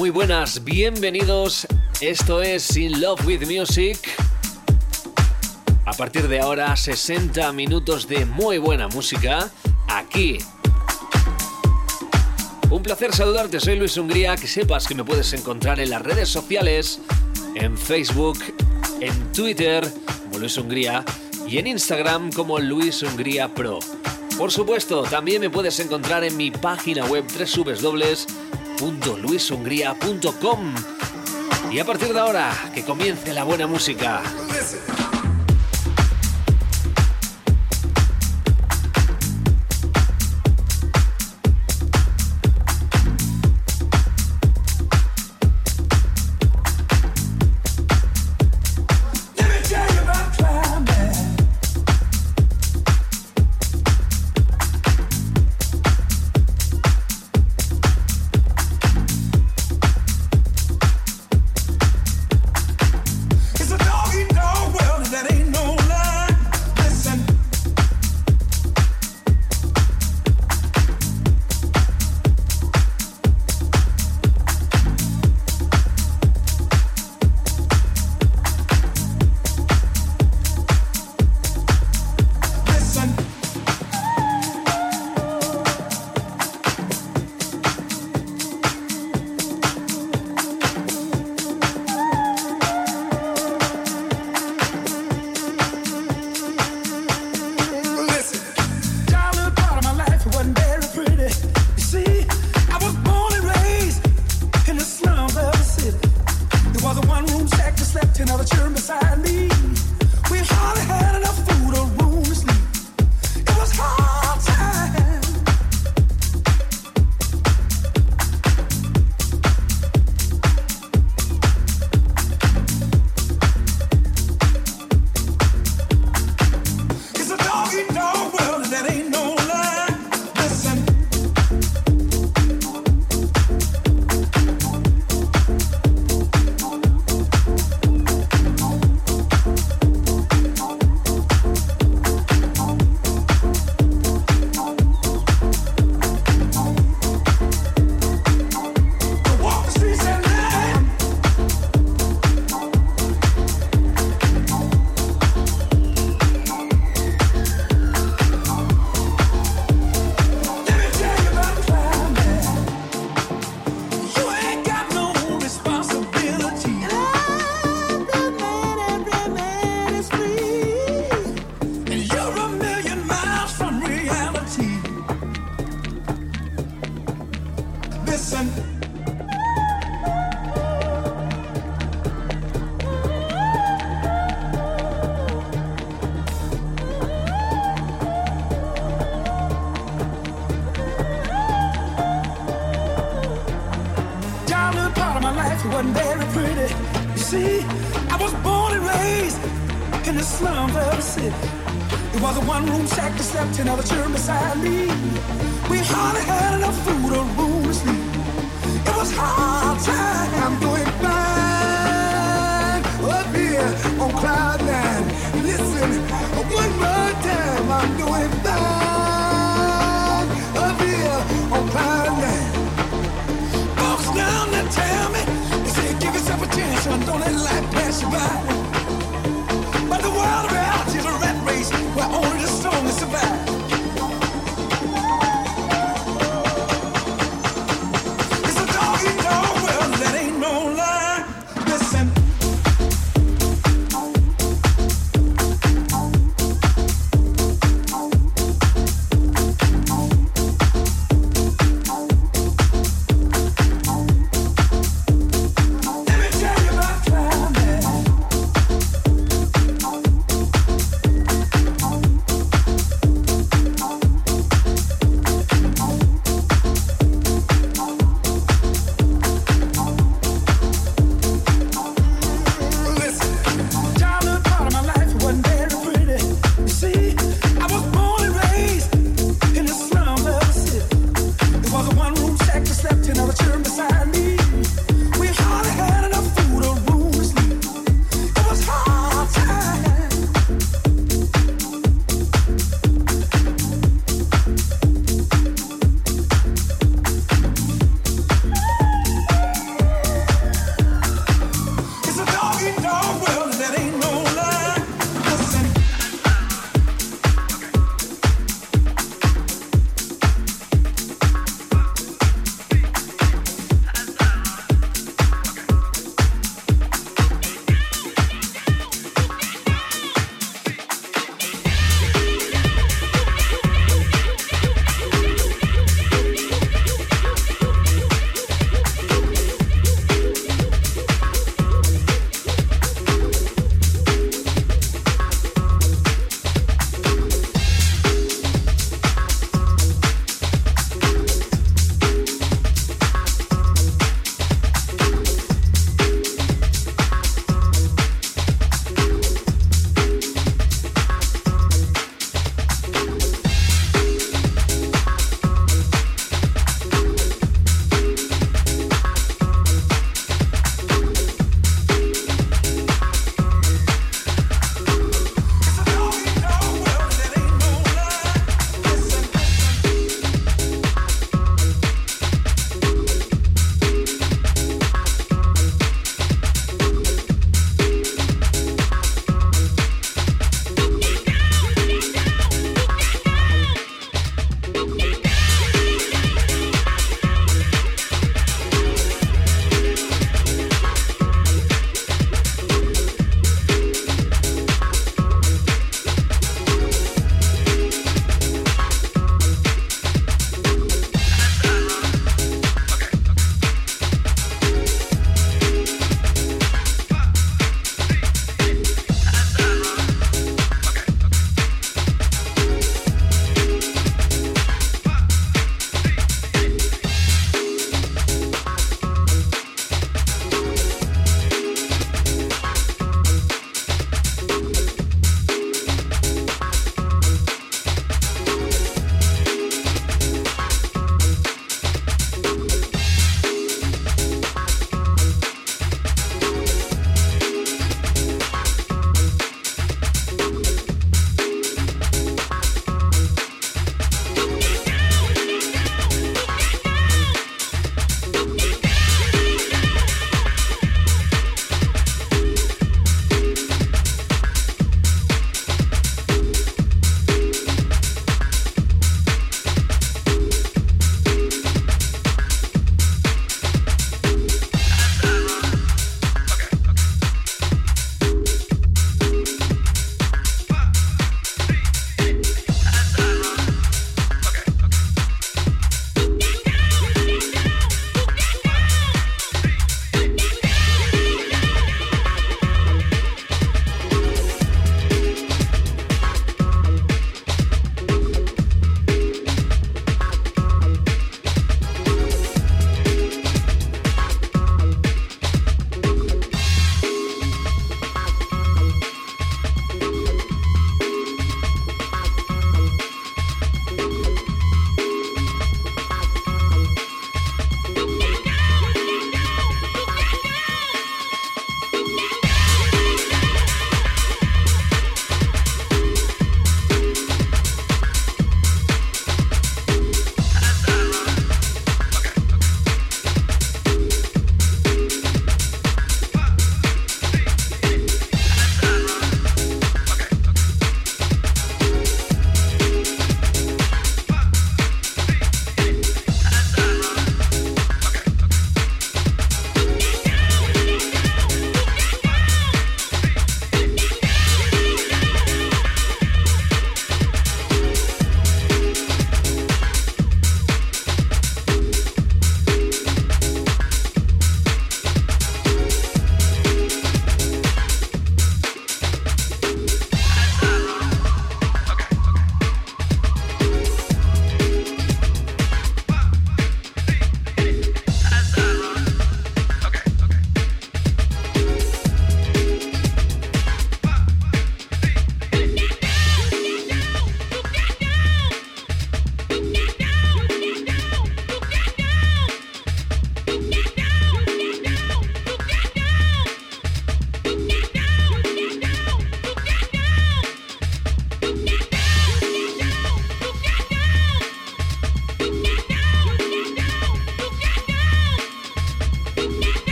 muy buenas, bienvenidos. Esto es In Love with Music. A partir de ahora, 60 minutos de muy buena música aquí. Un placer saludarte, soy Luis Hungría. Que sepas que me puedes encontrar en las redes sociales, en Facebook, en Twitter como Luis Hungría y en Instagram como Luis Hungría Pro. Por supuesto, también me puedes encontrar en mi página web www.luishungría.com. Y a partir de ahora, que comience la buena música. see. I was born and raised in a slum the city. It was a one room shack that slept another children beside me. We hardly had enough food or room to sleep. It was hard time. I pass you by.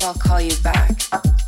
I'll call you back.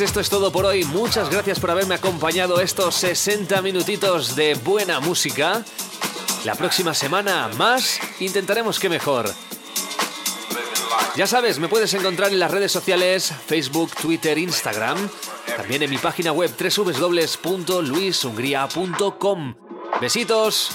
Pues esto es todo por hoy. Muchas gracias por haberme acompañado estos 60 minutitos de buena música. La próxima semana más intentaremos que mejor. Ya sabes, me puedes encontrar en las redes sociales Facebook, Twitter, Instagram, también en mi página web www.luishungría.com. Besitos.